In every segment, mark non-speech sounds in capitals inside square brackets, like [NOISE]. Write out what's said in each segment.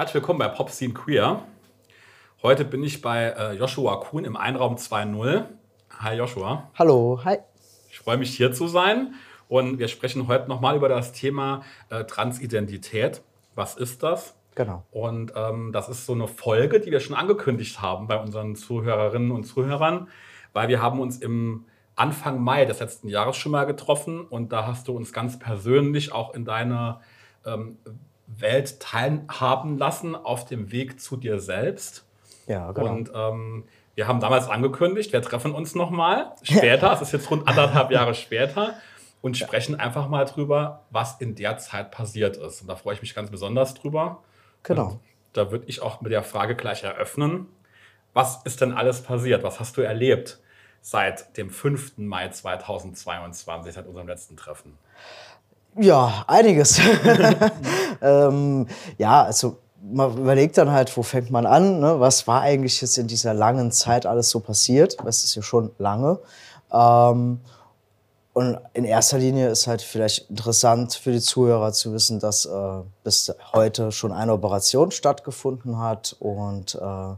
Herzlich willkommen bei Pop Scene Queer. Heute bin ich bei äh, Joshua Kuhn im Einraum 2.0. Hi Joshua. Hallo, hi. Ich freue mich hier zu sein und wir sprechen heute nochmal über das Thema äh, Transidentität. Was ist das? Genau. Und ähm, das ist so eine Folge, die wir schon angekündigt haben bei unseren Zuhörerinnen und Zuhörern, weil wir haben uns im Anfang Mai des letzten Jahres schon mal getroffen und da hast du uns ganz persönlich auch in deine ähm, Welt teilhaben lassen auf dem Weg zu dir selbst. Ja, genau. Und ähm, wir haben damals angekündigt, wir treffen uns nochmal [LAUGHS] später, es ist jetzt rund anderthalb Jahre später und sprechen einfach mal drüber, was in der Zeit passiert ist. Und da freue ich mich ganz besonders drüber. Genau. Und da würde ich auch mit der Frage gleich eröffnen. Was ist denn alles passiert? Was hast du erlebt seit dem 5. Mai 2022, seit unserem letzten Treffen? Ja, einiges. [LAUGHS] ähm, ja, also man überlegt dann halt, wo fängt man an? Ne? Was war eigentlich jetzt in dieser langen Zeit alles so passiert? Das ist ja schon lange. Ähm, und in erster Linie ist halt vielleicht interessant für die Zuhörer zu wissen, dass äh, bis heute schon eine Operation stattgefunden hat und äh,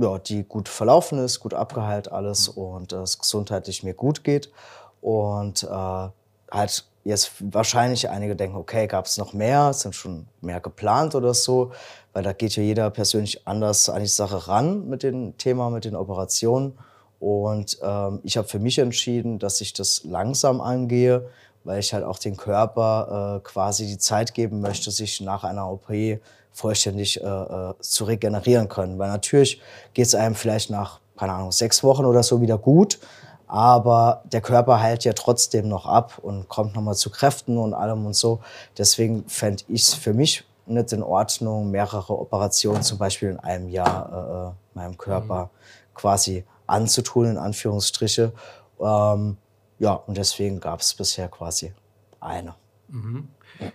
ja, die gut verlaufen ist, gut abgeheilt alles und äh, es gesundheitlich mir gut geht. Und äh, halt jetzt wahrscheinlich einige denken, okay, gab es noch mehr, sind schon mehr geplant oder so, weil da geht ja jeder persönlich anders an die Sache ran mit dem Thema, mit den Operationen. Und ähm, ich habe für mich entschieden, dass ich das langsam angehe, weil ich halt auch den Körper äh, quasi die Zeit geben möchte, sich nach einer OP vollständig äh, äh, zu regenerieren können. Weil natürlich geht es einem vielleicht nach, keine Ahnung, sechs Wochen oder so wieder gut aber der Körper heilt ja trotzdem noch ab und kommt nochmal zu Kräften und allem und so. Deswegen fände ich es für mich nicht in Ordnung, mehrere Operationen zum Beispiel in einem Jahr äh, meinem Körper mhm. quasi anzutun, in Anführungsstriche. Ähm, ja, und deswegen gab es bisher quasi eine. Mhm.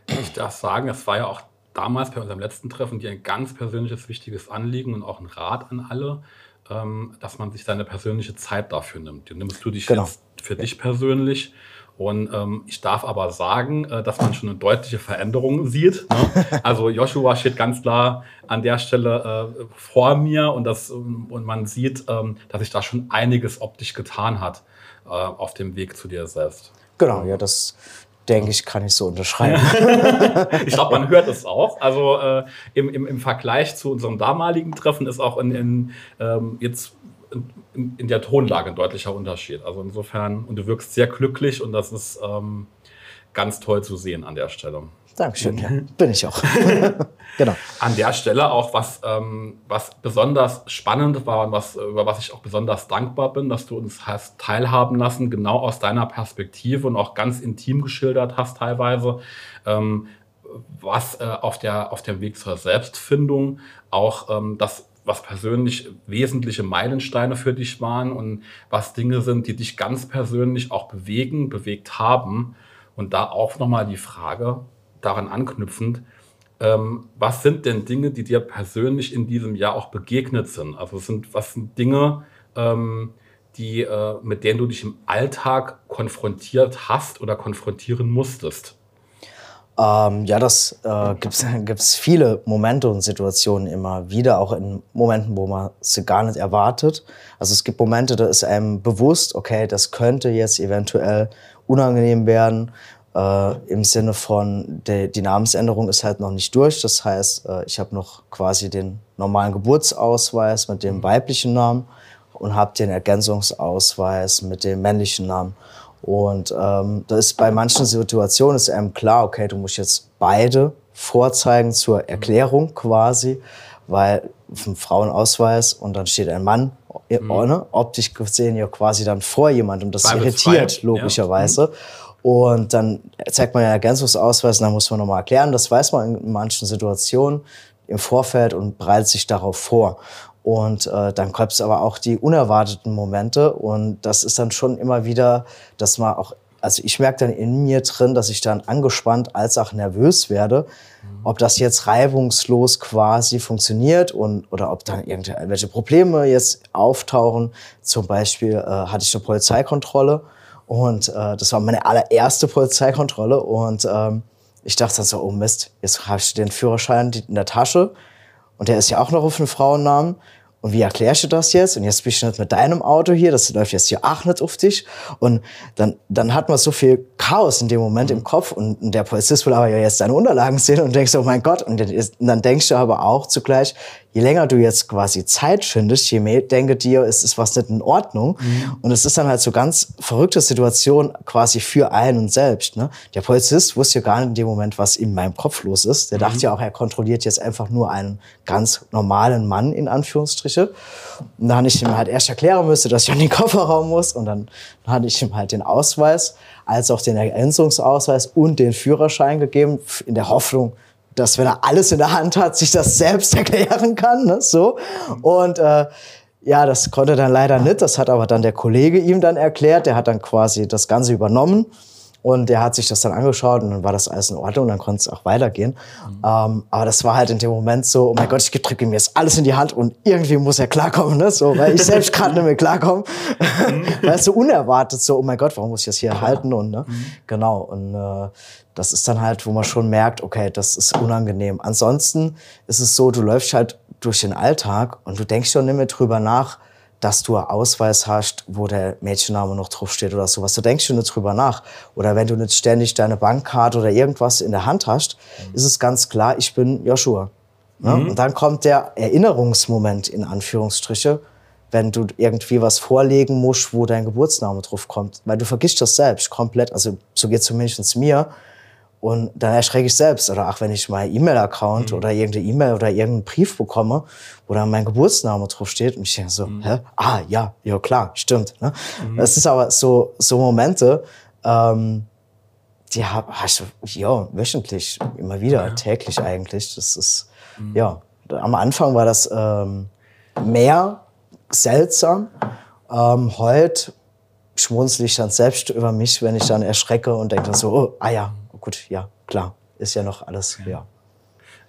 Ich darf sagen, es war ja auch damals bei unserem letzten Treffen dir ein ganz persönliches, wichtiges Anliegen und auch ein Rat an alle ähm, dass man sich seine persönliche Zeit dafür nimmt. Die nimmst du dich genau. jetzt für dich persönlich. Und ähm, ich darf aber sagen, äh, dass man schon eine deutliche Veränderung sieht. Ne? [LAUGHS] Also Joshua steht ganz klar an der Stelle äh, vor mir und, das, und man sieht, ähm, dass sich da schon einiges optisch getan hat äh, auf dem Weg zu dir selbst. Genau, ja, das, denke ich, kann ich so unterschreiben. [LAUGHS] ich glaube, man hört es auch. Also äh, im, im, im Vergleich zu unserem damaligen Treffen ist auch in, in ähm, jetzt in, in, der Tonlage ein deutlicher Unterschied. Also insofern, und du wirkst sehr glücklich und das ist ähm, ganz toll zu sehen an der Stelle. Dankeschön, ja. [LAUGHS] bin ich auch. [LAUGHS] genau. An der Stelle auch, was, ähm, was besonders spannend war und was, über was ich auch besonders dankbar bin, dass du uns hast teilhaben lassen, genau aus deiner Perspektive und auch ganz intim geschildert hast teilweise, ähm, was äh, auf, der, auf dem Weg zur Selbstfindung auch ähm, das was persönlich wesentliche Meilensteine für dich waren und was Dinge sind, die dich ganz persönlich auch bewegen, bewegt haben. Und da auch nochmal die Frage, daran anknüpfend, ähm, was sind denn Dinge, die dir persönlich in diesem Jahr auch begegnet sind? Also sind, was sind Dinge, ähm, die, äh, mit denen du dich im Alltag konfrontiert hast oder konfrontieren musstest? Ähm, ja, das äh, gibt es [LAUGHS] viele Momente und Situationen immer wieder, auch in Momenten, wo man sie gar nicht erwartet. Also es gibt Momente, da ist einem bewusst, okay, das könnte jetzt eventuell unangenehm werden. Äh, Im Sinne von, de, die Namensänderung ist halt noch nicht durch. Das heißt, äh, ich habe noch quasi den normalen Geburtsausweis mit dem mhm. weiblichen Namen und habe den Ergänzungsausweis mit dem männlichen Namen. Und ähm, da ist bei manchen Situationen ist einem klar, okay, du musst jetzt beide vorzeigen zur Erklärung quasi, weil dem Frauenausweis und dann steht ein Mann mhm. ne, optisch gesehen ja quasi dann vor jemandem. Das irritiert logischerweise. Ja. Mhm. Und dann zeigt man ja Ergänzungsausweis und dann muss man nochmal erklären. Das weiß man in manchen Situationen im Vorfeld und bereitet sich darauf vor. Und äh, dann kommt es aber auch die unerwarteten Momente. Und das ist dann schon immer wieder, dass man auch, also ich merke dann in mir drin, dass ich dann angespannt als auch nervös werde, mhm. ob das jetzt reibungslos quasi funktioniert und oder ob dann irgendwelche Probleme jetzt auftauchen. Zum Beispiel äh, hatte ich eine Polizeikontrolle und äh, das war meine allererste Polizeikontrolle. Und ähm, ich dachte dann so, oh Mist, jetzt habe ich den Führerschein in der Tasche und der ist ja auch noch auf einen Frauennamen. Und wie erklärst du das jetzt? Und jetzt bist du nicht mit deinem Auto hier, das läuft jetzt hier auch nicht auf dich. Und dann, dann hat man so viel Chaos in dem Moment im Kopf und der Polizist will aber ja jetzt deine Unterlagen sehen und denkst, oh mein Gott. Und dann denkst du aber auch zugleich, je länger du jetzt quasi Zeit findest, je mehr denke dir, ist es was nicht in Ordnung. Mhm. Und es ist dann halt so ganz verrückte Situation quasi für einen selbst. Ne? Der Polizist wusste ja gar nicht in dem Moment, was in meinem Kopf los ist. Der mhm. dachte ja auch, er kontrolliert jetzt einfach nur einen ganz normalen Mann, in Anführungsstriche. Und dann habe ich ihm halt erst erklären müssen, dass ich an den Kofferraum muss. Und dann hatte ich ihm halt den Ausweis, als auch den Ergänzungsausweis und den Führerschein gegeben, in der Hoffnung, dass wenn er alles in der Hand hat, sich das selbst [LAUGHS] erklären kann. Ne? So. Und äh, ja, das konnte dann leider nicht. Das hat aber dann der Kollege ihm dann erklärt. Der hat dann quasi das Ganze übernommen. Und der hat sich das dann angeschaut und dann war das alles in Ordnung und dann konnte es auch weitergehen. Mhm. Ähm, aber das war halt in dem Moment so, oh mein Gott, ich drücke ihm jetzt alles in die Hand und irgendwie muss er klarkommen, ne? so, weil ich selbst gerade nicht mehr klarkomme. Mhm. [LAUGHS] weil es so unerwartet, so, oh mein Gott, warum muss ich das hier halten? Und ne? Mhm. genau, und äh, das ist dann halt, wo man schon merkt, okay, das ist unangenehm. Ansonsten ist es so, du läufst halt durch den Alltag und du denkst schon nicht mehr drüber nach, dass du einen Ausweis hast, wo der Mädchenname noch draufsteht oder sowas. Du denkst schon nicht drüber nach. Oder wenn du nicht ständig deine Bankkarte oder irgendwas in der Hand hast, mhm. ist es ganz klar, ich bin Joshua. Ne? Mhm. Und dann kommt der Erinnerungsmoment in Anführungsstriche, wenn du irgendwie was vorlegen musst, wo dein Geburtsname drauf kommt. Weil du vergisst das selbst komplett. Also so geht es zumindest mir. Und dann erschrecke ich selbst. Oder auch wenn ich meinen E-Mail-Account mhm. oder irgendeine E-Mail oder irgendeinen Brief bekomme, wo dann mein Geburtsname drauf steht. Und ich denke so, mhm. hä? Ah, ja, ja klar, stimmt. Ne? Mhm. Das ist aber so, so Momente, ähm, die hast du, ja, wöchentlich, immer wieder, ja. täglich eigentlich. Das ist, mhm. ja, am Anfang war das ähm, mehr seltsam. Ähm, heute schmunzle ich dann selbst über mich, wenn ich dann erschrecke und denke so, oh, ah ja, gut, ja, klar, ist ja noch alles, ja.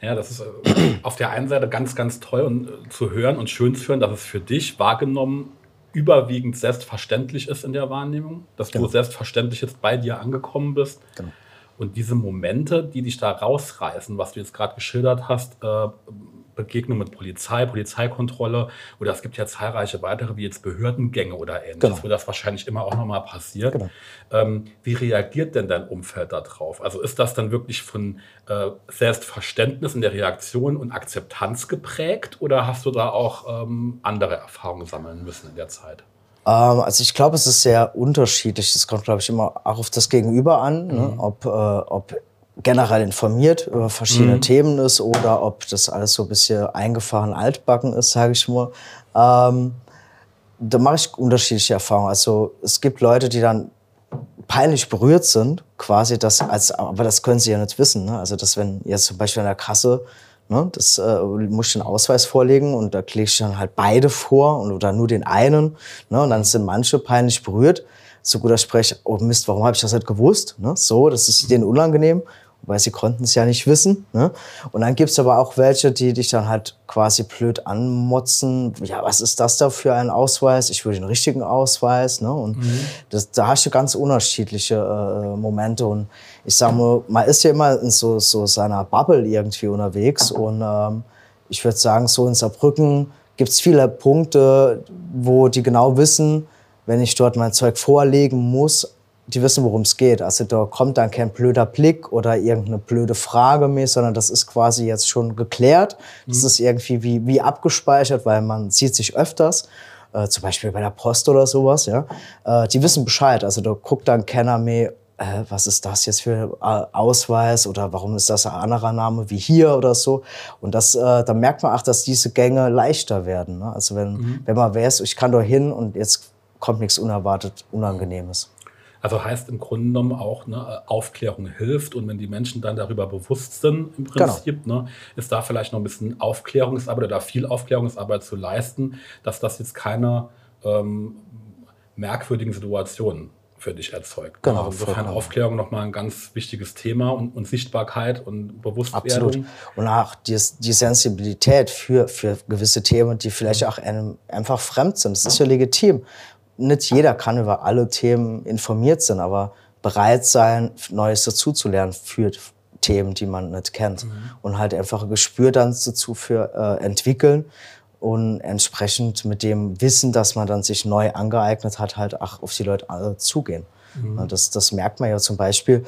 Ja, das ist äh, auf der einen Seite ganz, ganz toll und, äh, zu hören und schön zu hören, dass es für dich wahrgenommen überwiegend selbstverständlich ist in der Wahrnehmung, dass genau. du selbstverständlich jetzt bei dir angekommen bist. Genau. Und diese Momente, die dich da rausreißen, was du jetzt gerade geschildert hast, äh, Begegnung mit Polizei, Polizeikontrolle oder es gibt ja zahlreiche weitere, wie jetzt Behördengänge oder ähnliches, genau. wo das wahrscheinlich immer auch nochmal passiert. Genau. Ähm, wie reagiert denn dein Umfeld darauf? Also ist das dann wirklich von äh, Selbstverständnis in der Reaktion und Akzeptanz geprägt oder hast du da auch ähm, andere Erfahrungen sammeln müssen in der Zeit? Ähm, also ich glaube, es ist sehr unterschiedlich. Es kommt, glaube ich, immer auch auf das Gegenüber an, ne? mhm. ne? ob, äh, ob generell informiert über verschiedene mhm. Themen ist oder ob das alles so ein bisschen eingefahren altbacken ist, sage ich mal. Ähm, da mache ich unterschiedliche Erfahrungen. Also es gibt Leute, die dann peinlich berührt sind, quasi das als, aber das können sie ja nicht wissen. Ne? Also dass wenn jetzt zum Beispiel an der Kasse Ne, das äh, muss ich den Ausweis vorlegen und da klicke ich dann halt beide vor und, oder nur den einen. Ne, und dann sind manche peinlich berührt. So guter Sprech, oh Mist, warum habe ich das nicht gewusst? Ne, so, das ist denen unangenehm weil sie konnten es ja nicht wissen. Ne? Und dann gibt's aber auch welche, die dich dann halt quasi blöd anmotzen. Ja, was ist das da für ein Ausweis? Ich will den richtigen Ausweis. Ne? Und mhm. das, da hast du ganz unterschiedliche äh, Momente. Und ich sage mal, man ist ja immer in so, so seiner Bubble irgendwie unterwegs. Und ähm, ich würde sagen, so in Saarbrücken gibt's viele Punkte, wo die genau wissen, wenn ich dort mein Zeug vorlegen muss, die wissen, worum es geht. Also da kommt dann kein blöder Blick oder irgendeine blöde Frage mehr, sondern das ist quasi jetzt schon geklärt. Das mhm. ist irgendwie wie, wie abgespeichert, weil man sieht sich öfters. Äh, zum Beispiel bei der Post oder sowas, ja. Äh, die wissen Bescheid. Also da guckt dann keiner mehr, äh, was ist das jetzt für äh, Ausweis oder warum ist das ein anderer Name wie hier oder so. Und das, äh, da merkt man auch, dass diese Gänge leichter werden. Ne? Also wenn, mhm. wenn man weiß, ich kann da hin und jetzt kommt nichts unerwartet Unangenehmes. Also heißt im Grunde genommen auch, ne, Aufklärung hilft und wenn die Menschen dann darüber bewusst sind, im genau. Prinzip, genau. ne, ist da vielleicht noch ein bisschen Aufklärungsarbeit oder viel Aufklärungsarbeit zu leisten, dass das jetzt keine ähm, merkwürdigen Situationen für dich erzeugt. Genau. Also insofern Aufklärung nochmal ein ganz wichtiges Thema und, und Sichtbarkeit und Bewusstwerdung. Absolut. Und auch die, die Sensibilität für, für gewisse Themen, die vielleicht auch einem einfach fremd sind. Das ist ja legitim nicht jeder kann über alle Themen informiert sein, aber bereit sein, Neues dazuzulernen für Themen, die man nicht kennt. Mhm. Und halt einfach ein Gespür dann dazu für äh, entwickeln und entsprechend mit dem Wissen, dass man dann sich neu angeeignet hat, halt auch auf die Leute äh, zugehen. Mhm. Das, das merkt man ja zum Beispiel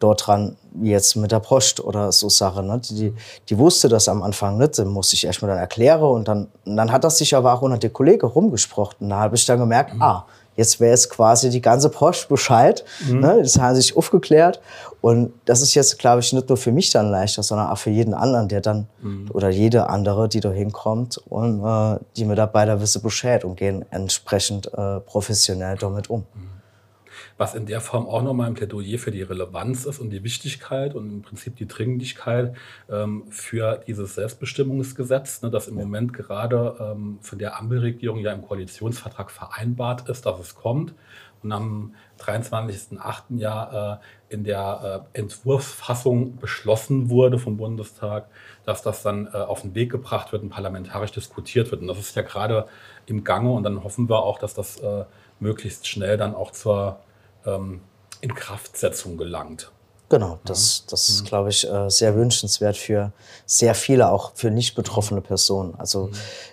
dort dran, jetzt mit der Post oder so Sachen. Ne? Die, die wusste das am Anfang nicht, dann musste ich erstmal dann erklären und dann, und dann hat das sich aber auch unter den Kollegen rumgesprochen. Da habe ich dann gemerkt, mhm. ah, jetzt wäre es quasi die ganze Post Bescheid. Mhm. Ne? Das haben sich aufgeklärt. Und das ist jetzt, glaube ich, nicht nur für mich dann leichter, sondern auch für jeden anderen, der dann, mhm. oder jede andere, die da hinkommt. Und äh, die Mitarbeiter wissen Bescheid und gehen entsprechend äh, professionell damit um. Mhm was in der Form auch nochmal ein Plädoyer für die Relevanz ist und die Wichtigkeit und im Prinzip die Dringlichkeit ähm, für dieses Selbstbestimmungsgesetz, ne, das im Moment gerade ähm, von der Ampelregierung ja im Koalitionsvertrag vereinbart ist, dass es kommt und am 23.08. ja äh, in der äh, Entwurfsfassung beschlossen wurde vom Bundestag, dass das dann äh, auf den Weg gebracht wird und parlamentarisch diskutiert wird. Und das ist ja gerade im Gange und dann hoffen wir auch, dass das äh, möglichst schnell dann auch zur ähm, Inkraftsetzung gelangt. Genau, das, das ist, mhm. glaube ich, äh, sehr wünschenswert für sehr viele, auch für nicht betroffene Personen. Also mhm.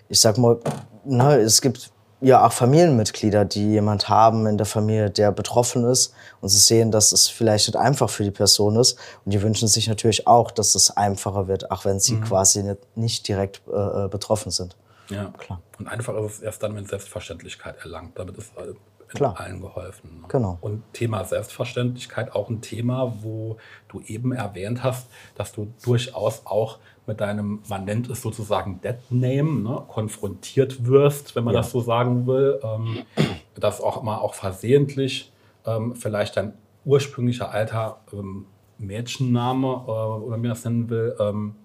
ich sag mal, ne, es gibt ja auch Familienmitglieder, die jemand haben in der Familie, der betroffen ist und sie sehen, dass es vielleicht nicht einfach für die Person ist und die wünschen sich natürlich auch, dass es einfacher wird, auch wenn sie mhm. quasi nicht, nicht direkt äh, äh betroffen sind. Ja, klar. Und einfach ist es erst dann, wenn Selbstverständlichkeit erlangt. Damit ist äh, Klar. allen geholfen. Ne? Genau. Und Thema Selbstverständlichkeit auch ein Thema, wo du eben erwähnt hast, dass du durchaus auch mit deinem, man nennt es sozusagen Dead Name, ne, konfrontiert wirst, wenn man ja. das so sagen will, ähm, dass auch mal auch versehentlich ähm, vielleicht dein ursprünglicher alter ähm, Mädchenname äh, oder wie man das nennen will, ähm,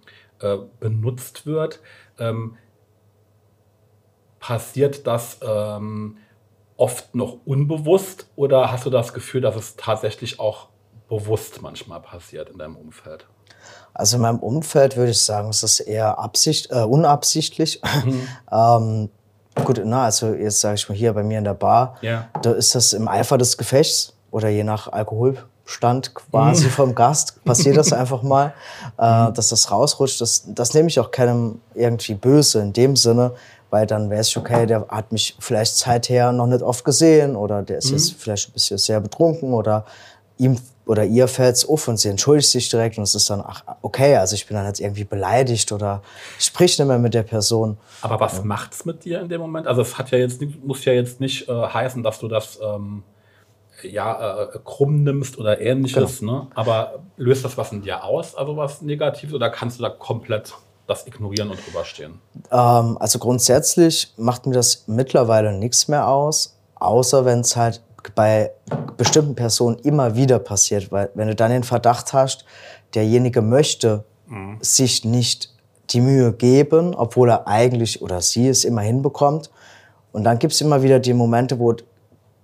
äh, benutzt wird. Ähm, passiert das ähm, oft noch unbewusst oder hast du das Gefühl, dass es tatsächlich auch bewusst manchmal passiert in deinem Umfeld? Also in meinem Umfeld würde ich sagen, es ist eher Absicht, äh, unabsichtlich. Mhm. [LAUGHS] ähm, gut, na, also jetzt sage ich mal hier bei mir in der Bar, ja. da ist das im Eifer des Gefechts oder je nach Alkoholstand quasi mhm. vom Gast, passiert das [LAUGHS] einfach mal, äh, mhm. dass das rausrutscht. Das, das nehme ich auch keinem irgendwie böse in dem Sinne, weil dann wäre es okay, der hat mich vielleicht seither noch nicht oft gesehen oder der ist mhm. jetzt vielleicht ein bisschen sehr betrunken oder ihm oder ihr fällt es auf und sie entschuldigt sich direkt und es ist dann, ach, okay, also ich bin dann jetzt irgendwie beleidigt oder sprich nicht mehr mit der Person. Aber was ja. macht's mit dir in dem Moment? Also es hat ja jetzt, muss ja jetzt nicht äh, heißen, dass du das ähm, ja, äh, krumm nimmst oder ähnliches, genau. ne? aber löst das was in dir aus, also was Negatives oder kannst du da komplett das ignorieren und drüber stehen? Ähm, also grundsätzlich macht mir das mittlerweile nichts mehr aus, außer wenn es halt bei bestimmten Personen immer wieder passiert. Weil wenn du dann den Verdacht hast, derjenige möchte mhm. sich nicht die Mühe geben, obwohl er eigentlich oder sie es immer hinbekommt. Und dann gibt es immer wieder die Momente, wo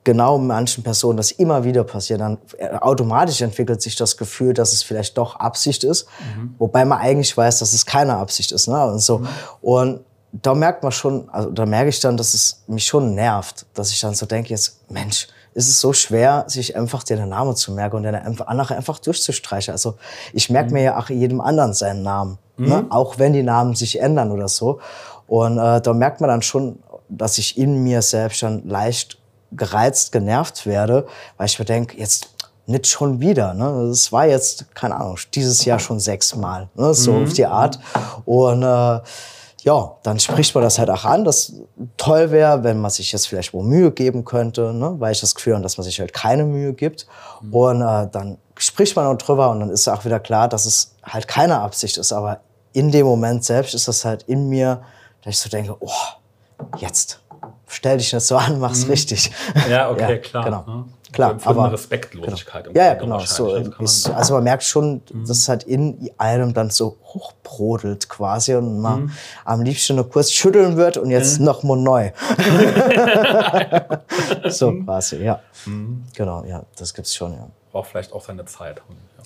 genau manchen Personen das immer wieder passiert, dann äh, automatisch entwickelt sich das Gefühl, dass es vielleicht doch Absicht ist, mhm. wobei man eigentlich weiß, dass es keine Absicht ist. Ne? Und, so. Mhm. und da merkt man schon, also da merke ich dann, dass es mich schon nervt, dass ich dann so denke, jetzt, Mensch, ist es so schwer, sich einfach den Namen zu merken und den einfach, einfach durchzustreichen. Also ich merke mhm. mir ja auch jedem anderen seinen Namen, ne? Mhm. auch wenn die Namen sich ändern oder so. Und äh, da merkt man dann schon, dass ich in mir selbst dann leicht gereizt, genervt werde, weil ich mir denke, jetzt nicht schon wieder. Ne? Das war jetzt, keine Ahnung, dieses Jahr schon sechsmal, ne? so mhm. auf die Art. Und äh, ja, dann spricht man das halt auch an, dass toll wäre, wenn man sich jetzt vielleicht wohl Mühe geben könnte, ne? weil ich das Gefühl habe, dass man sich halt keine Mühe gibt. Mhm. Und äh, dann spricht man auch drüber und dann ist auch wieder klar, dass es halt keine Absicht ist. Aber in dem Moment selbst ist das halt in mir, dass ich so denke, oh, jetzt stell dich nicht so an, mach's mhm. richtig. Ja, okay, [LAUGHS] ja, klar. Genau. Ne? Klar, also aber Respektlosigkeit. Genau. Ja, ja, genau. So, ist, also man merkt schon, mhm. dass es halt in einem dann so hochbrodelt quasi und man mhm. am liebsten nur kurz schütteln wird und jetzt mhm. noch mal neu. [LAUGHS] so mhm. quasi, ja. Mhm. Genau, ja, das gibt's schon, ja. Braucht vielleicht auch seine Zeit.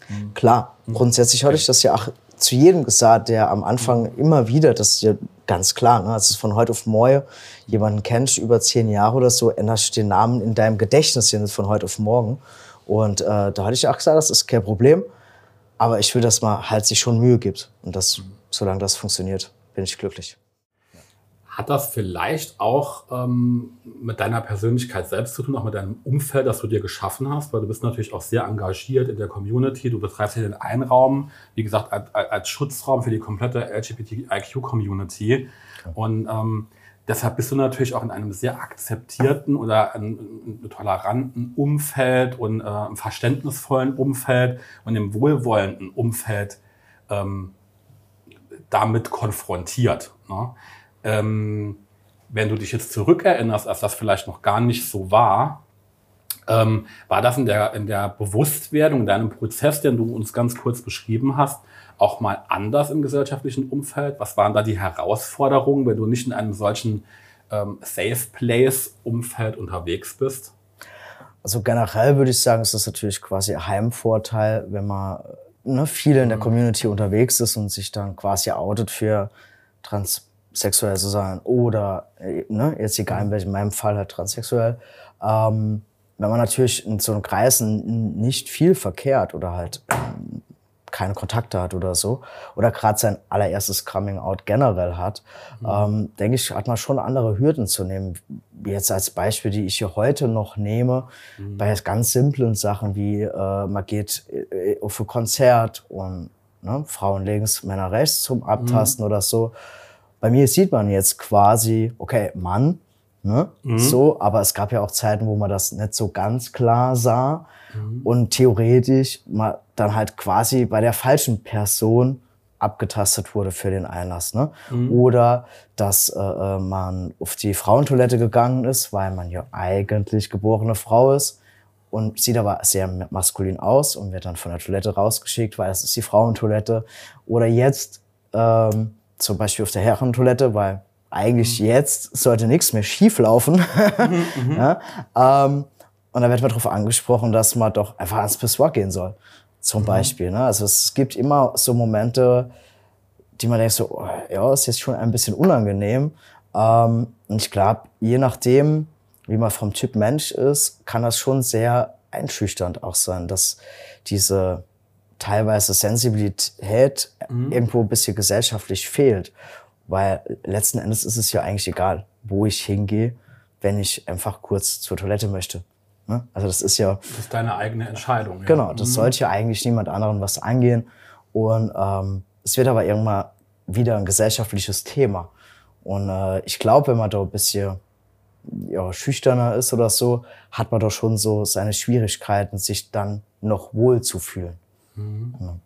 Mhm. Klar, grundsätzlich hatte ich das ja auch zu jedem gesagt, der am Anfang immer wieder, das ist ja ganz klar, ne, als du von heute auf morgen jemanden kennst, über zehn Jahre oder so, änderst du den Namen in deinem Gedächtnis hier von heute auf morgen. Und äh, da hatte ich auch gesagt, das ist kein Problem. Aber ich will, dass man halt sich schon Mühe gibt. Und das, solange das funktioniert, bin ich glücklich. Hat das vielleicht auch ähm, mit deiner Persönlichkeit selbst zu tun, auch mit deinem Umfeld, das du dir geschaffen hast? Weil du bist natürlich auch sehr engagiert in der Community. Du betreibst hier den Einraum, wie gesagt, als, als Schutzraum für die komplette LGBTIQ-Community. Okay. Und ähm, deshalb bist du natürlich auch in einem sehr akzeptierten oder toleranten Umfeld und äh, verständnisvollen Umfeld und einem wohlwollenden Umfeld ähm, damit konfrontiert. Ne? Ähm, wenn du dich jetzt zurückerinnerst, als das vielleicht noch gar nicht so war, ähm, war das in der, in der Bewusstwerdung, in deinem Prozess, den du uns ganz kurz beschrieben hast, auch mal anders im gesellschaftlichen Umfeld? Was waren da die Herausforderungen, wenn du nicht in einem solchen ähm, Safe Place-Umfeld unterwegs bist? Also generell würde ich sagen, ist das natürlich quasi ein Heimvorteil, wenn man ne, viel in der mhm. Community unterwegs ist und sich dann quasi outet für Trans sexuell zu sein oder, äh, ne, jetzt egal in welchem, in meinem Fall halt transsexuell, ähm, wenn man natürlich in so einem Kreis nicht viel verkehrt oder halt ähm, keine Kontakte hat oder so, oder gerade sein allererstes Coming-out generell hat, mhm. ähm, denke ich, hat man schon andere Hürden zu nehmen. Jetzt als Beispiel, die ich hier heute noch nehme, mhm. bei ganz simplen Sachen wie äh, man geht äh, auf ein Konzert und ne, Frauen links, Männer rechts zum Abtasten mhm. oder so. Bei mir sieht man jetzt quasi, okay, Mann, ne? Mhm. so, aber es gab ja auch Zeiten, wo man das nicht so ganz klar sah mhm. und theoretisch man dann halt quasi bei der falschen Person abgetastet wurde für den Einlass. Ne? Mhm. Oder dass äh, äh man auf die Frauentoilette gegangen ist, weil man ja eigentlich geborene Frau ist und sieht aber sehr maskulin aus und wird dann von der Toilette rausgeschickt, weil das ist die Frauentoilette. Oder jetzt ähm, zum Beispiel auf der Herrentoilette, weil eigentlich mhm. jetzt sollte nichts mehr schief laufen. Mhm, [LAUGHS] mhm, ja, ähm, und dann wird man darauf angesprochen, dass man doch einfach ans Pissoir gehen soll. Zum mhm. Beispiel. Ne? Also es gibt immer so Momente, die man denkt so, oh, ja, ist jetzt schon ein bisschen unangenehm. Ähm, und ich glaube, je nachdem, wie man vom Typ Mensch ist, kann das schon sehr einschüchternd auch sein, dass diese teilweise Sensibilität mhm. irgendwo ein bisschen gesellschaftlich fehlt. Weil letzten Endes ist es ja eigentlich egal, wo ich hingehe, wenn ich einfach kurz zur Toilette möchte. Ne? Also das ist ja. Das ist deine eigene Entscheidung. Ja. Genau, das mhm. sollte ja eigentlich niemand anderen was angehen. Und ähm, es wird aber irgendwann wieder ein gesellschaftliches Thema. Und äh, ich glaube, wenn man da ein bisschen ja, schüchterner ist oder so, hat man doch schon so seine Schwierigkeiten, sich dann noch wohl zu fühlen. Mhm.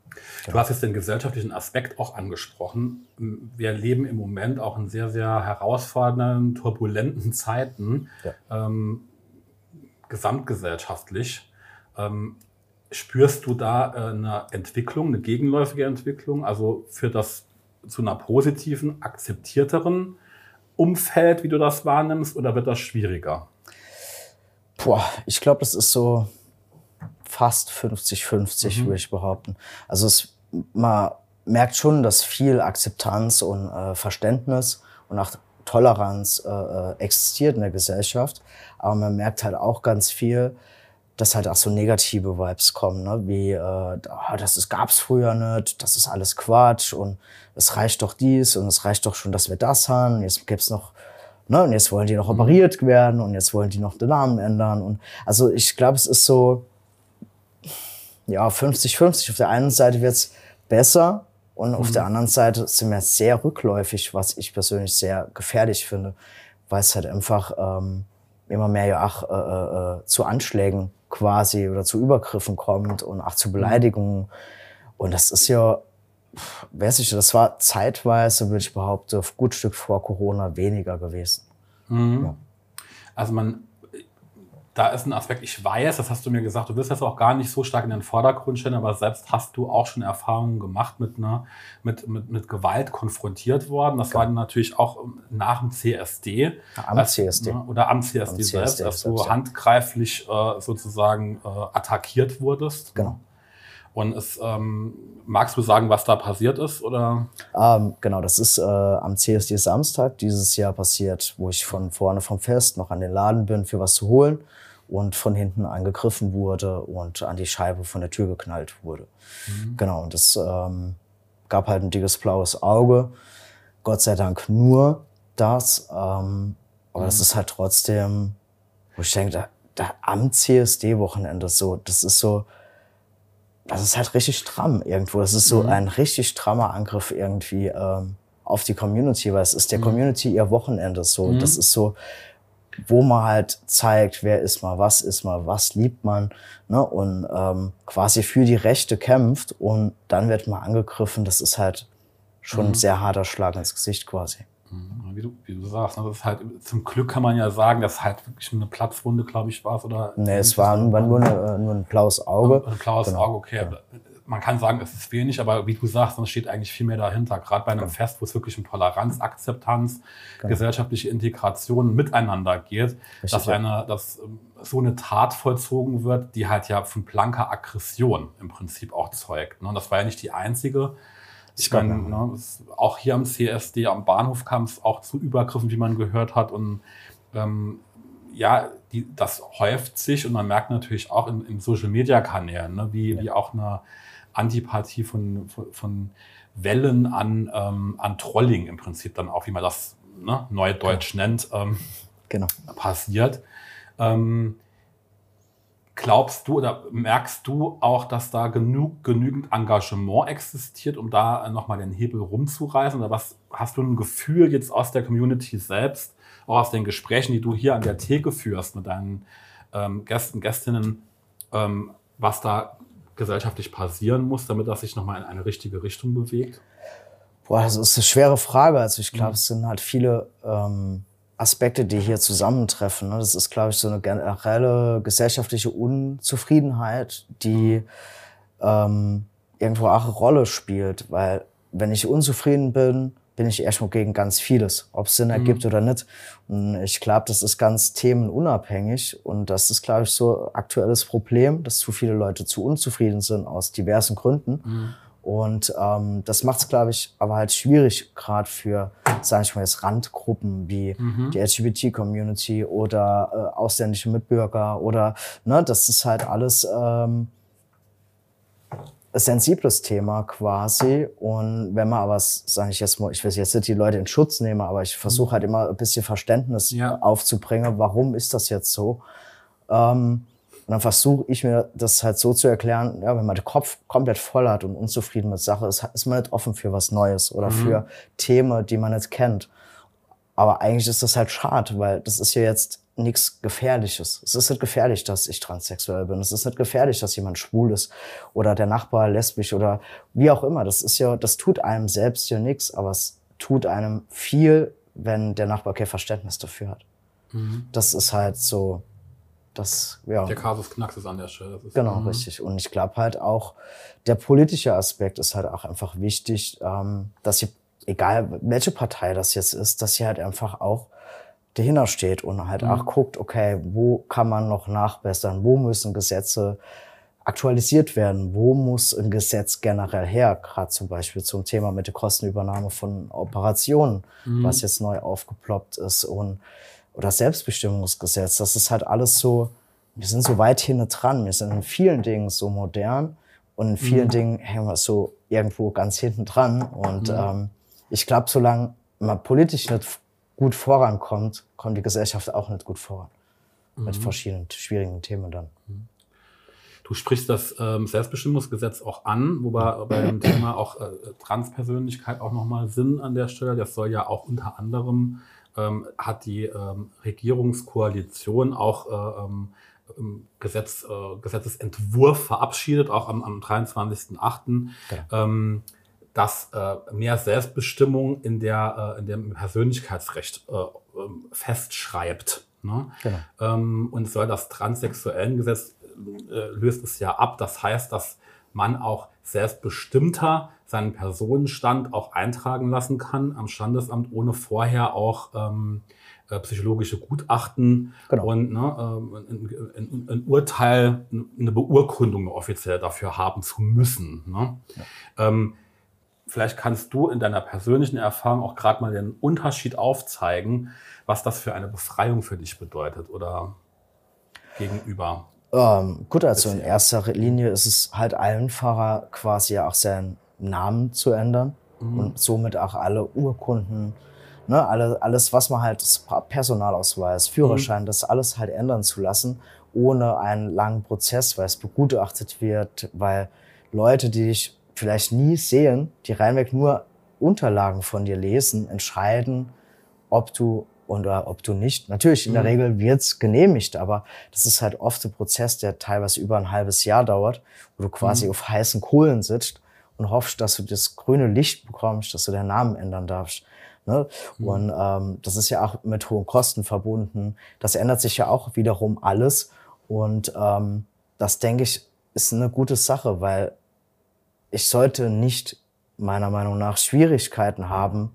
Du hast jetzt den gesellschaftlichen Aspekt auch angesprochen. Wir leben im Moment auch in sehr, sehr herausfordernden, turbulenten Zeiten, ja. ähm, gesamtgesellschaftlich. Ähm, spürst du da äh, eine Entwicklung, eine gegenläufige Entwicklung, also für das zu einer positiven, akzeptierteren Umfeld, wie du das wahrnimmst, oder wird das schwieriger? Boah, ich glaube, das ist so fast 50-50, mhm. würde ich behaupten. Also es, man merkt schon, dass viel Akzeptanz und äh, Verständnis und auch Toleranz äh, äh, existiert in der Gesellschaft. Aber man merkt halt auch ganz viel, dass halt auch so negative Vibes kommen, ne? wie äh, ah, das ist, gab's früher nicht, das ist alles Quatsch und es reicht doch dies und es reicht doch schon, dass wir das haben. Jetzt gibt's noch Ne, und jetzt wollen die noch mhm. operiert werden und jetzt wollen die noch den Namen ändern. Und also ich glaube, es ist so, ja, 50-50. Auf der einen Seite wird's besser und auf der mhm. anderen Seite sind wir sehr rückläufig, was ich persönlich sehr gefährlich finde, weil es halt einfach ähm, immer mehr ja auch äh, äh, zu Anschlägen quasi oder zu Übergriffen kommt und auch zu mhm. Beleidigungen. Und das ist ja, weiß ich, das war zeitweise, würde ich behaupten, auf gut Stück vor Corona weniger gewesen. Mhm. Ja. Also man da ist ein Aspekt, ich weiß, das hast du mir gesagt, du wirst jetzt auch gar nicht so stark in den Vordergrund stellen, aber selbst hast du auch schon Erfahrungen gemacht mit, einer, mit, mit, mit Gewalt konfrontiert worden. Das ja. war natürlich auch nach dem CSD. am als, CSD. Ne, oder am CSD, am selbst, CSD dass du ja. handgreiflich äh, sozusagen äh, attackiert wurdest. Genau. Und es, ähm, magst du sagen, was da passiert ist? Oder? Ähm, genau, das ist äh, am CSD Samstag dieses Jahr passiert, wo ich von vorne vom Fest noch an den Laden bin, für was zu holen. Und von hinten angegriffen wurde und an die Scheibe von der Tür geknallt wurde. Mhm. Genau, und das ähm, gab halt ein dickes blaues Auge. Gott sei Dank nur das. Ähm, aber mhm. das ist halt trotzdem, wo ich denke, da, da am CSD-Wochenende so, das ist so, das ist halt richtig stramm irgendwo. Das ist so mhm. ein richtig strammer Angriff irgendwie ähm, auf die Community, weil es ist der mhm. Community ihr Wochenende so. Mhm. Das ist so, wo man halt zeigt, wer ist mal, was ist mal, was liebt man, ne? und ähm, quasi für die Rechte kämpft und dann wird man angegriffen. Das ist halt schon ein mhm. sehr harter Schlag ins Gesicht quasi. Mhm. Wie du, wie du sagst, ne, das ist halt, zum Glück kann man ja sagen, dass halt wirklich eine Platzwunde, glaube ich, war oder? Nee, es war, war nur, eine, nur ein blaues Auge. Ein blaues genau. Auge, okay. Ja. Man kann sagen, es ist wenig, aber wie du sagst, es steht eigentlich viel mehr dahinter. Gerade bei einem genau. Fest, wo es wirklich um Toleranz, Akzeptanz, genau. gesellschaftliche Integration miteinander geht, Richtig, dass, eine, dass ähm, so eine Tat vollzogen wird, die halt ja von blanker Aggression im Prinzip auch zeugt. Ne? Und das war ja nicht die einzige ich meine, ne, auch hier am CSD, am Bahnhof kam es auch zu Übergriffen, wie man gehört hat. Und ähm, ja, die, das häuft sich und man merkt natürlich auch in, in Social-Media-Kanälen, ne, wie, ja. wie auch eine Antipathie von, von, Wellen an, ähm, an Trolling im Prinzip dann auch, wie man das ne, neudeutsch ja. nennt, ähm, genau. passiert. Ähm, Glaubst du oder merkst du auch, dass da genug, genügend Engagement existiert, um da nochmal den Hebel rumzureißen? Oder was hast du ein Gefühl jetzt aus der Community selbst, auch aus den Gesprächen, die du hier an der Theke führst mit deinen ähm, Gästen, Gästinnen, ähm, was da gesellschaftlich passieren muss, damit das sich nochmal in eine richtige Richtung bewegt? Boah, das ist eine schwere Frage. Also ich glaube, mhm. es sind halt viele ähm, Aspekte, die hier zusammentreffen. Ne? Das ist, glaube ich, so eine generelle gesellschaftliche Unzufriedenheit, die ähm, irgendwo auch eine Rolle spielt. Weil wenn ich unzufrieden bin, bin ich erstmal gegen ganz vieles, ob es Sinn ergibt mhm. oder nicht. Und ich glaube, das ist ganz themenunabhängig. Und das ist, glaube ich, so aktuelles Problem, dass zu viele Leute zu unzufrieden sind aus diversen Gründen. Mhm. Und ähm, das macht es, glaube ich, aber halt schwierig, gerade für, sage ich mal, jetzt Randgruppen wie mhm. die LGBT-Community oder äh, ausländische Mitbürger oder, ne, das ist halt alles ähm, ein sensibles Thema quasi. Und wenn man aber, sage ich jetzt mal, ich will jetzt nicht die Leute in Schutz nehmen, aber ich versuche halt immer ein bisschen Verständnis ja. aufzubringen, warum ist das jetzt so? Ähm, und dann versuche ich mir das halt so zu erklären, ja, wenn man den Kopf komplett voll hat und unzufrieden mit Sache ist, ist man nicht offen für was Neues oder mhm. für Themen, die man nicht kennt. Aber eigentlich ist das halt schade, weil das ist ja jetzt nichts Gefährliches. Es ist nicht gefährlich, dass ich transsexuell bin. Es ist nicht gefährlich, dass jemand schwul ist oder der Nachbar lesbisch oder wie auch immer. Das ist ja, das tut einem selbst ja nichts, aber es tut einem viel, wenn der Nachbar kein Verständnis dafür hat. Mhm. Das ist halt so das, ja. Der Kasus Knacks ist an der Stelle. genau, mhm. richtig. Und ich glaube halt auch, der politische Aspekt ist halt auch einfach wichtig, ähm, dass sie, egal welche Partei das jetzt ist, dass sie halt einfach auch dahinter steht und halt mhm. auch guckt, okay, wo kann man noch nachbessern, wo müssen Gesetze aktualisiert werden, wo muss ein Gesetz generell her, gerade zum Beispiel zum Thema mit der Kostenübernahme von Operationen, mhm. was jetzt neu aufgeploppt ist und oder Selbstbestimmungsgesetz. Das ist halt alles so, wir sind so weit hinten dran. Wir sind in vielen Dingen so modern und in vielen mhm. Dingen hängen wir so irgendwo ganz hinten dran. Und mhm. ähm, ich glaube, solange man politisch nicht gut vorankommt, kommt die Gesellschaft auch nicht gut voran. Mhm. Mit verschiedenen schwierigen Themen dann. Mhm. Du sprichst das ähm, Selbstbestimmungsgesetz auch an, wobei bei dem Thema auch äh, Transpersönlichkeit auch nochmal Sinn an der Stelle. Das soll ja auch unter anderem ähm, hat die ähm, Regierungskoalition auch äh, ähm, Gesetz, äh, Gesetzesentwurf verabschiedet, auch am, am 23.08. Ja. Dass äh, mehr Selbstbestimmung in, der, äh, in dem Persönlichkeitsrecht äh, ähm, festschreibt. Ne? Genau. Ähm, und soll das Transsexuellengesetz äh, löst es ja ab. Das heißt, dass man auch selbstbestimmter seinen Personenstand auch eintragen lassen kann am Standesamt, ohne vorher auch ähm, äh, psychologische Gutachten genau. und ne, ähm, ein, ein, ein, Urteil, eine Beurkundung offiziell dafür haben zu müssen. Ne? Ja. Ähm, vielleicht kannst du in deiner persönlichen Erfahrung auch gerade mal den Unterschied aufzeigen, was das für eine Befreiung für dich bedeutet, oder? gegenüber? Ähm, gut, also in erster Linie ist es halt einfacher, quasi auch seinen Namen zu ändern mhm. und somit auch alle Urkunden, ne, alle, alles, was man halt, Personalausweis, Führerschein, mhm. das alles halt ändern zu lassen, ohne einen langen Prozess, weil es begutachtet wird, weil Leute, die dich vielleicht nie sehen, die reinweg nur Unterlagen von dir lesen, entscheiden, ob du oder ob du nicht. Natürlich, in der mhm. Regel wird's genehmigt, aber das ist halt oft ein Prozess, der teilweise über ein halbes Jahr dauert, wo du quasi mhm. auf heißen Kohlen sitzt und hoffst, dass du das grüne Licht bekommst, dass du deinen Namen ändern darfst. Ne? Mhm. Und ähm, das ist ja auch mit hohen Kosten verbunden. Das ändert sich ja auch wiederum alles. Und ähm, das, denke ich, ist eine gute Sache, weil ich sollte nicht meiner Meinung nach Schwierigkeiten haben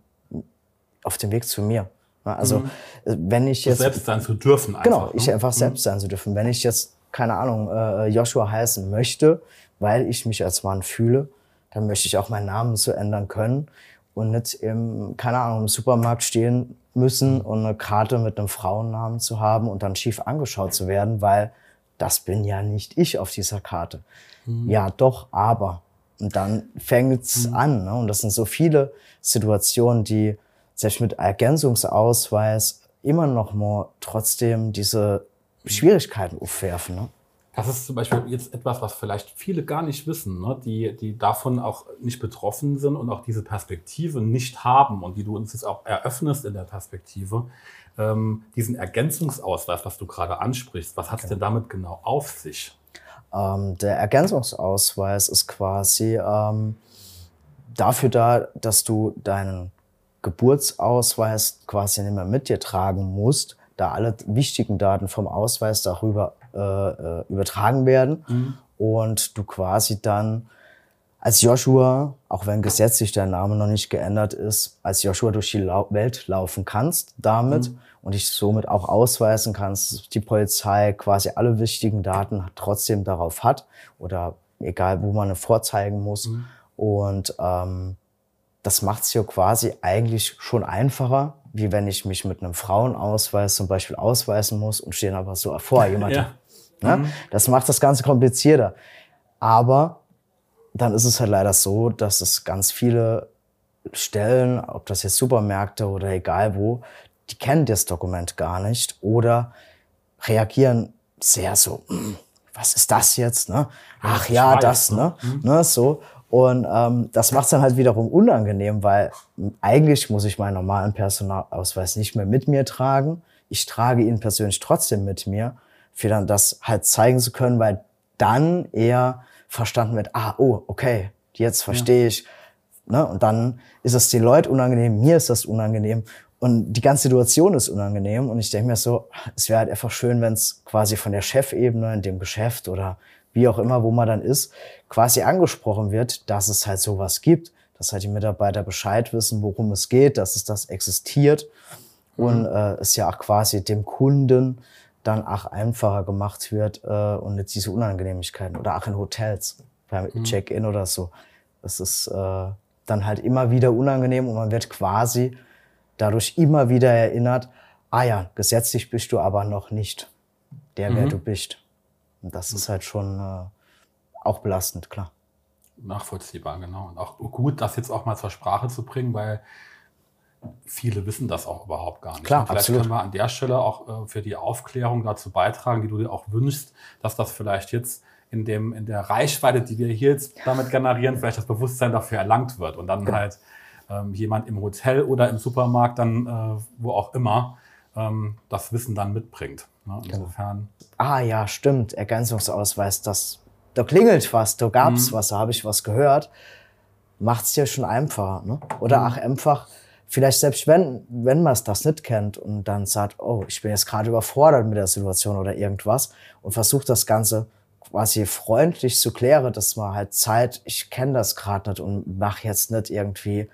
auf dem Weg zu mir. Also mhm. wenn ich jetzt selbst sein zu dürfen, einfach, genau, ich ne? einfach mhm. selbst sein zu dürfen. Wenn ich jetzt keine Ahnung äh, Joshua heißen möchte, weil ich mich als Mann fühle, dann möchte ich auch meinen Namen so ändern können und nicht im keine Ahnung im Supermarkt stehen müssen mhm. und eine Karte mit einem Frauennamen zu haben und dann schief angeschaut zu werden, weil das bin ja nicht ich auf dieser Karte. Mhm. Ja, doch, aber und dann fängt's mhm. an. Ne? Und das sind so viele Situationen, die selbst mit Ergänzungsausweis immer noch mal trotzdem diese Schwierigkeiten aufwerfen. Ne? Das ist zum Beispiel jetzt etwas, was vielleicht viele gar nicht wissen, ne? die, die davon auch nicht betroffen sind und auch diese Perspektive nicht haben und die du uns jetzt auch eröffnest in der Perspektive. Ähm, diesen Ergänzungsausweis, was du gerade ansprichst, was hat es okay. denn damit genau auf sich? Ähm, der Ergänzungsausweis ist quasi ähm, dafür da, dass du deinen Geburtsausweis quasi nicht mehr mit dir tragen musst, da alle wichtigen Daten vom Ausweis darüber äh, äh übertragen werden mhm. und du quasi dann als Joshua, auch wenn gesetzlich dein Name noch nicht geändert ist, als Joshua durch die Welt laufen kannst damit mhm. Und dich somit auch ausweisen kannst, dass die Polizei quasi alle wichtigen Daten trotzdem darauf hat oder egal, wo man vorzeigen muss. Mhm. Und ähm, das macht es ja quasi eigentlich schon einfacher, wie wenn ich mich mit einem Frauenausweis zum Beispiel ausweisen muss und stehen aber so vor [LAUGHS] jemand. ja. Ne? Mhm. Das macht das Ganze komplizierter. Aber dann ist es halt leider so, dass es ganz viele Stellen, ob das jetzt Supermärkte oder egal wo, die kennen das Dokument gar nicht oder reagieren sehr so, hm, was ist das jetzt? Ne? Ach ja, das, ne? Mhm. ne? So. Und ähm, das macht es dann halt wiederum unangenehm, weil eigentlich muss ich meinen normalen Personalausweis nicht mehr mit mir tragen. Ich trage ihn persönlich trotzdem mit mir, für dann das halt zeigen zu können, weil dann eher verstanden wird, ah, oh, okay, jetzt verstehe ja. ich. Ne? Und dann ist es den Leuten unangenehm, mir ist das unangenehm und die ganze Situation ist unangenehm. Und ich denke mir so, es wäre halt einfach schön, wenn es quasi von der Chefebene in dem Geschäft oder wie auch immer, wo man dann ist, quasi angesprochen wird, dass es halt sowas gibt, dass halt die Mitarbeiter Bescheid wissen, worum es geht, dass es das existiert mhm. und äh, es ja auch quasi dem Kunden dann auch einfacher gemacht wird äh, und nicht diese Unangenehmigkeiten oder auch in Hotels beim mhm. Check-in oder so. Das ist äh, dann halt immer wieder unangenehm und man wird quasi dadurch immer wieder erinnert, ah ja, gesetzlich bist du aber noch nicht der, wer mhm. du bist. Und das ist halt schon äh, auch belastend, klar. Nachvollziehbar, genau. Und auch gut, das jetzt auch mal zur Sprache zu bringen, weil viele wissen das auch überhaupt gar nicht. Klar, vielleicht absolut. können wir an der Stelle auch äh, für die Aufklärung dazu beitragen, die du dir auch wünschst, dass das vielleicht jetzt in, dem, in der Reichweite, die wir hier jetzt damit generieren, vielleicht das Bewusstsein dafür erlangt wird und dann genau. halt ähm, jemand im Hotel oder im Supermarkt dann, äh, wo auch immer, ähm, das Wissen dann mitbringt. Ne? Genau. Insofern. Ah ja, stimmt. Ergänzungsausweis, das, da klingelt was, da gab's mhm. was, da habe ich was gehört. Macht's ja schon einfacher. Ne? Oder mhm. ach, einfach, vielleicht selbst wenn, wenn man das nicht kennt und dann sagt, oh, ich bin jetzt gerade überfordert mit der Situation oder irgendwas und versucht das Ganze quasi freundlich zu klären, dass man halt Zeit, ich kenne das gerade nicht und mach jetzt nicht irgendwie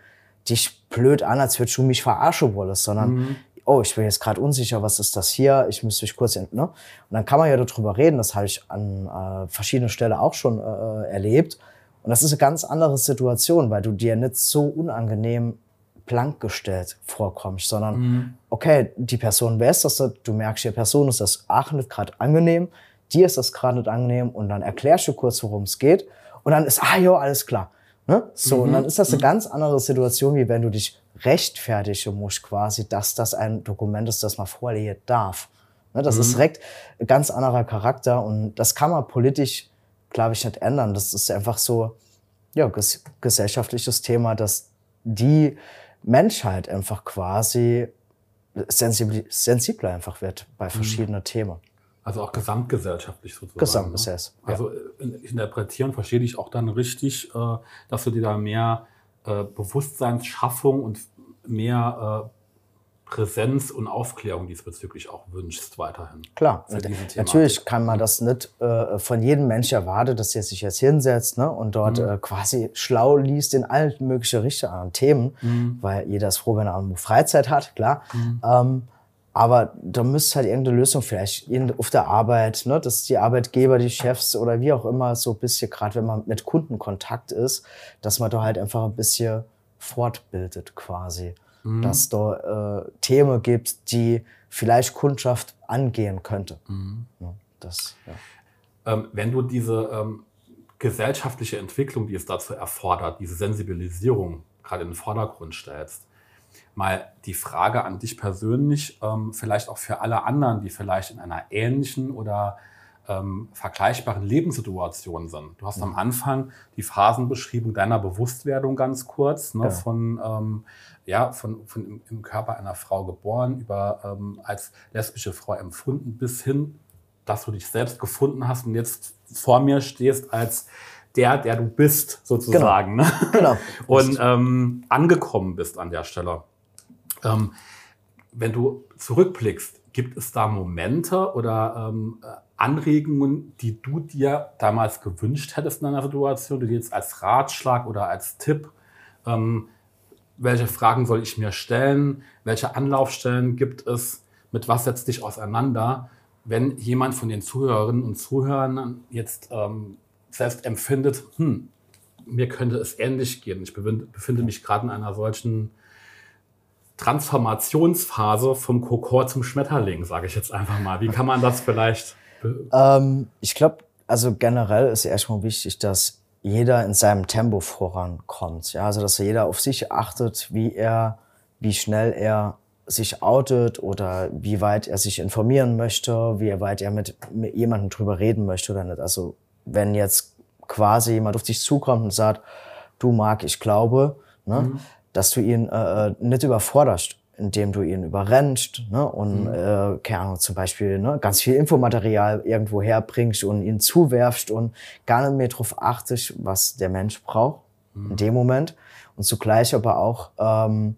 dich blöd an, als würdest du mich verarschen wollen, sondern mhm oh, ich bin jetzt gerade unsicher, was ist das hier? Ich müsste mich kurz, ne? Und dann kann man ja darüber reden. Das habe ich an äh, verschiedenen Stellen auch schon äh, erlebt. Und das ist eine ganz andere Situation, weil du dir nicht so unangenehm blank gestellt vorkommst, sondern mhm. okay, die Person weiß das, du merkst, der Person ist das auch nicht gerade angenehm, dir ist das gerade nicht angenehm und dann erklärst du kurz, worum es geht und dann ist, ah jo, alles klar. Ne? So, mhm. und dann ist das eine mhm. ganz andere Situation, wie wenn du dich rechtfertigen musst quasi, dass das ein Dokument ist, das man vorlegen darf. Ne? Das mhm. ist direkt ein ganz anderer Charakter und das kann man politisch, glaube ich, nicht ändern. Das ist einfach so, ja, ges gesellschaftliches Thema, dass die Menschheit einfach quasi sensibler einfach wird bei mhm. verschiedenen mhm. Themen. Also auch gesamtgesellschaftlich sozusagen. Gesamtgesellschaft. Ne? Also ich interpretieren verstehe ich auch dann richtig, äh, dass du dir da mehr äh, Bewusstseinsschaffung und mehr äh, Präsenz und Aufklärung diesbezüglich auch wünschst weiterhin. Klar, natürlich kann man das nicht äh, von jedem Mensch erwarten, dass er sich jetzt hinsetzt ne, und dort mhm. äh, quasi schlau liest in allen möglichen Richtungen Themen, mhm. weil jeder ist froh, wenn er auch Freizeit hat, klar. Mhm. Ähm, aber da müsste halt irgendeine Lösung vielleicht auf der Arbeit, ne, dass die Arbeitgeber, die Chefs oder wie auch immer so ein bisschen, gerade wenn man mit Kunden Kontakt ist, dass man da halt einfach ein bisschen fortbildet quasi mhm. dass da äh, Themen gibt, die vielleicht Kundschaft angehen könnte. Mhm. Ja, das, ja. ähm, wenn du diese ähm, gesellschaftliche Entwicklung, die es dazu erfordert, diese Sensibilisierung gerade in den Vordergrund stellst, mal die Frage an dich persönlich, ähm, vielleicht auch für alle anderen, die vielleicht in einer ähnlichen oder ähm, vergleichbaren Lebenssituationen sind. Du hast mhm. am Anfang die Phasenbeschriebung deiner Bewusstwerdung ganz kurz, ne, ja. von, ähm, ja, von, von im, im, Körper einer Frau geboren, über ähm, als lesbische Frau empfunden, bis hin, dass du dich selbst gefunden hast und jetzt vor mir stehst als der, der du bist, sozusagen. Genau. Ne? genau. [LAUGHS] Und ähm, angekommen bist an der Stelle. Ähm, wenn du zurückblickst, gibt es da Momente oder ähm, Anregungen, die du dir damals gewünscht hättest in einer Situation, die jetzt als Ratschlag oder als Tipp, ähm, welche Fragen soll ich mir stellen, welche Anlaufstellen gibt es, mit was setzt dich auseinander, wenn jemand von den Zuhörerinnen und Zuhörern jetzt ähm, selbst empfindet, hm, mir könnte es ähnlich gehen. Ich befinde mich gerade in einer solchen Transformationsphase vom Kokor zum Schmetterling, sage ich jetzt einfach mal. Wie kann man das vielleicht ähm, ich glaube, also generell ist erstmal wichtig, dass jeder in seinem Tempo vorankommt. Ja, also dass jeder auf sich achtet, wie er, wie schnell er sich outet oder wie weit er sich informieren möchte, wie weit er mit, jemandem drüber reden möchte oder nicht. Also wenn jetzt quasi jemand auf dich zukommt und sagt, du Marc, ich glaube, ne, mhm. dass du ihn äh, äh nicht überforderst indem du ihn überrennst ne, und mhm. äh, keine Ahnung, zum Beispiel ne, ganz viel Infomaterial irgendwo herbringst und ihn zuwerfst und gar nicht mehr darauf achtest, was der Mensch braucht mhm. in dem Moment und zugleich aber auch ähm,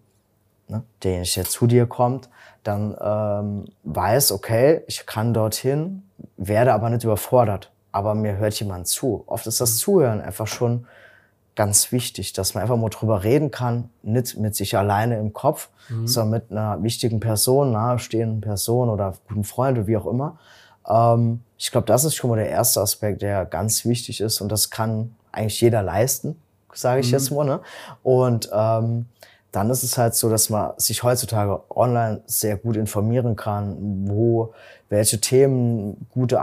ne, derjenige, der zu dir kommt, dann ähm, weiß, okay, ich kann dorthin, werde aber nicht überfordert, aber mir hört jemand zu. Oft ist das mhm. Zuhören einfach schon ganz wichtig, dass man einfach mal drüber reden kann, nicht mit sich alleine im Kopf, mhm. sondern mit einer wichtigen Person, nahestehenden Person oder guten Freund oder wie auch immer. Ähm, ich glaube, das ist schon mal der erste Aspekt, der ganz wichtig ist und das kann eigentlich jeder leisten, sage ich mhm. jetzt mal. Ne? Und ähm, dann ist es halt so, dass man sich heutzutage online sehr gut informieren kann, wo welche Themen gute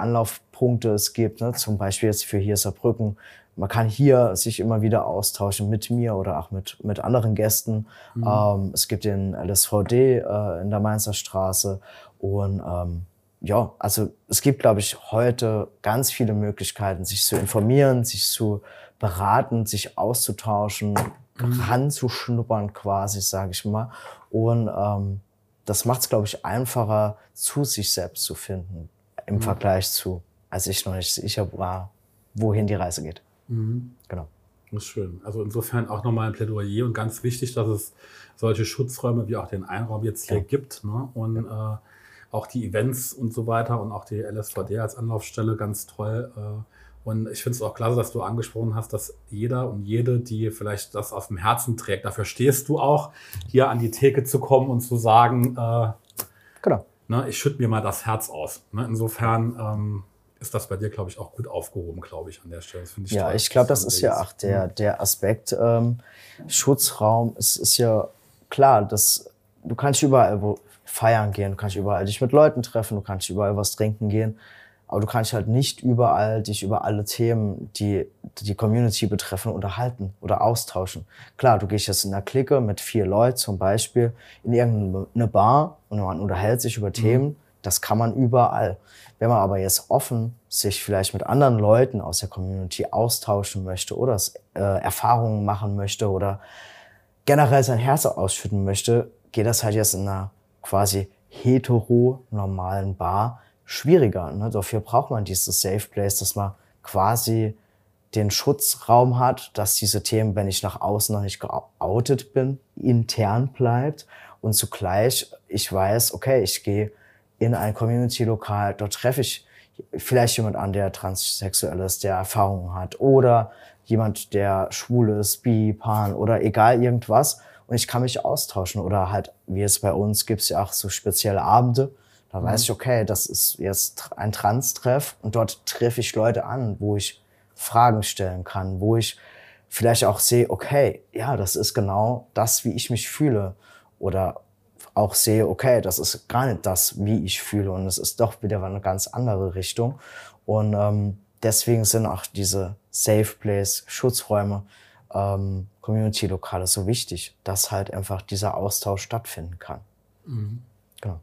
Anlaufpunkte es gibt. Ne? Zum Beispiel jetzt für hier Saarbrücken man kann hier sich immer wieder austauschen mit mir oder auch mit, mit anderen Gästen. Mhm. Ähm, es gibt den LSVD äh, in der Mainzer Straße und ähm, ja, also es gibt, glaube ich, heute ganz viele Möglichkeiten, sich zu informieren, sich zu beraten, sich auszutauschen, mhm. ranzuschnuppern quasi, sage ich mal. Und ähm, das macht es, glaube ich, einfacher, zu sich selbst zu finden im mhm. Vergleich zu, als ich noch nicht sicher war, wohin die Reise geht. Mhm. Genau. Das ist schön. Also insofern auch nochmal ein Plädoyer und ganz wichtig, dass es solche Schutzräume wie auch den Einraum jetzt hier ja. gibt. Ne? Und ja. äh, auch die Events und so weiter und auch die LSVD als Anlaufstelle ganz toll. Äh, und ich finde es auch klasse, dass du angesprochen hast, dass jeder und jede, die vielleicht das aus dem Herzen trägt, dafür stehst du auch, hier an die Theke zu kommen und zu sagen, äh, genau. ne, ich schütte mir mal das Herz aus. Ne? Insofern ähm, ist das bei dir, glaube ich, auch gut aufgehoben, glaube ich, an der Stelle. Ich ja, toll, ich glaube, das ist ja auch der, der Aspekt. Ähm, Schutzraum, es ist ja klar, das, du kannst überall wo feiern gehen, du kannst überall dich mit Leuten treffen, du kannst überall was trinken gehen. Aber du kannst halt nicht überall dich über alle Themen, die die Community betreffen, unterhalten oder austauschen. Klar, du gehst jetzt in einer Clique mit vier Leuten zum Beispiel in irgendeine Bar und man unterhält sich über mhm. Das kann man überall. Wenn man aber jetzt offen sich vielleicht mit anderen Leuten aus der Community austauschen möchte oder äh, Erfahrungen machen möchte oder generell sein Herz ausschütten möchte, geht das halt jetzt in einer quasi hetero-normalen Bar schwieriger. Ne? Dafür braucht man dieses Safe Place, dass man quasi den Schutzraum hat, dass diese Themen, wenn ich nach außen noch nicht geoutet bin, intern bleibt und zugleich ich weiß, okay, ich gehe in ein Community-Lokal, dort treffe ich vielleicht jemand an, der transsexuell ist, der Erfahrungen hat oder jemand, der schwul ist, bi, pan oder egal irgendwas und ich kann mich austauschen oder halt, wie es bei uns gibt es ja auch so spezielle Abende, da mhm. weiß ich, okay, das ist jetzt ein Trans-Treff und dort treffe ich Leute an, wo ich Fragen stellen kann, wo ich vielleicht auch sehe, okay, ja, das ist genau das, wie ich mich fühle. Oder auch sehe, okay, das ist gar nicht das, wie ich fühle und es ist doch wieder eine ganz andere Richtung. Und ähm, deswegen sind auch diese Safe Place, Schutzräume, ähm, Community-Lokale so wichtig, dass halt einfach dieser Austausch stattfinden kann. Mhm. Genau.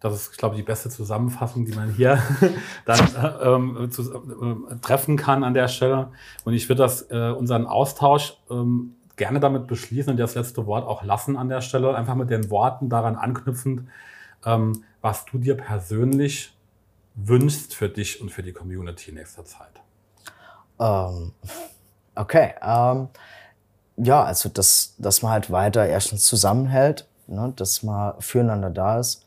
Das ist, glaube ich, die beste Zusammenfassung, die man hier [LAUGHS] dann äh, ähm, zu, äh, treffen kann an der Stelle. Und ich würde das äh, unseren Austausch ähm, gerne damit beschließen und das letzte Wort auch lassen an der Stelle, einfach mit den Worten daran anknüpfend, ähm, was du dir persönlich wünschst für dich und für die Community in nächster Zeit. Um, ähm, okay. Um, ähm, ja, also dass, dass man halt weiter erstens zusammenhält, ne, dass man füreinander da ist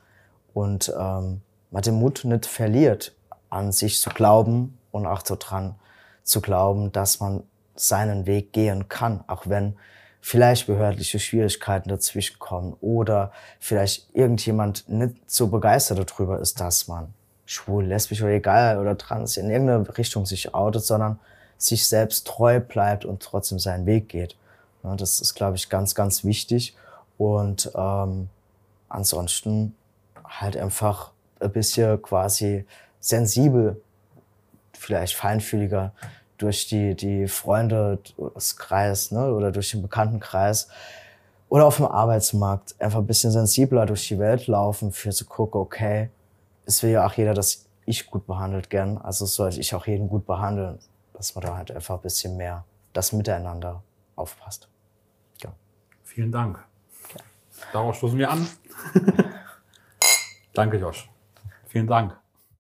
und ähm, man den Mut nicht verliert, an sich zu glauben und auch so dran zu glauben, dass man seinen Weg gehen kann, auch wenn vielleicht behördliche Schwierigkeiten dazwischen kommen oder vielleicht irgendjemand nicht so begeistert darüber ist, dass man schwul, lesbisch oder egal oder trans in irgendeine Richtung sich outet, sondern sich selbst treu bleibt und trotzdem seinen Weg geht. das ist, glaube ich, ganz, ganz wichtig. Und ähm, ansonsten halt einfach ein bisschen quasi sensibel, vielleicht feinfühliger durch die, die Freunde, das Kreis ne, oder durch den Bekanntenkreis oder auf dem Arbeitsmarkt einfach ein bisschen sensibler durch die Welt laufen, für zu gucken, okay, es will ja auch jeder, dass ich gut behandelt gern, also sollte ich auch jeden gut behandeln, dass man da halt einfach ein bisschen mehr das Miteinander aufpasst. Ja. Vielen Dank. Okay. Darauf stoßen wir an. [LAUGHS] Danke, Josh. Vielen Dank.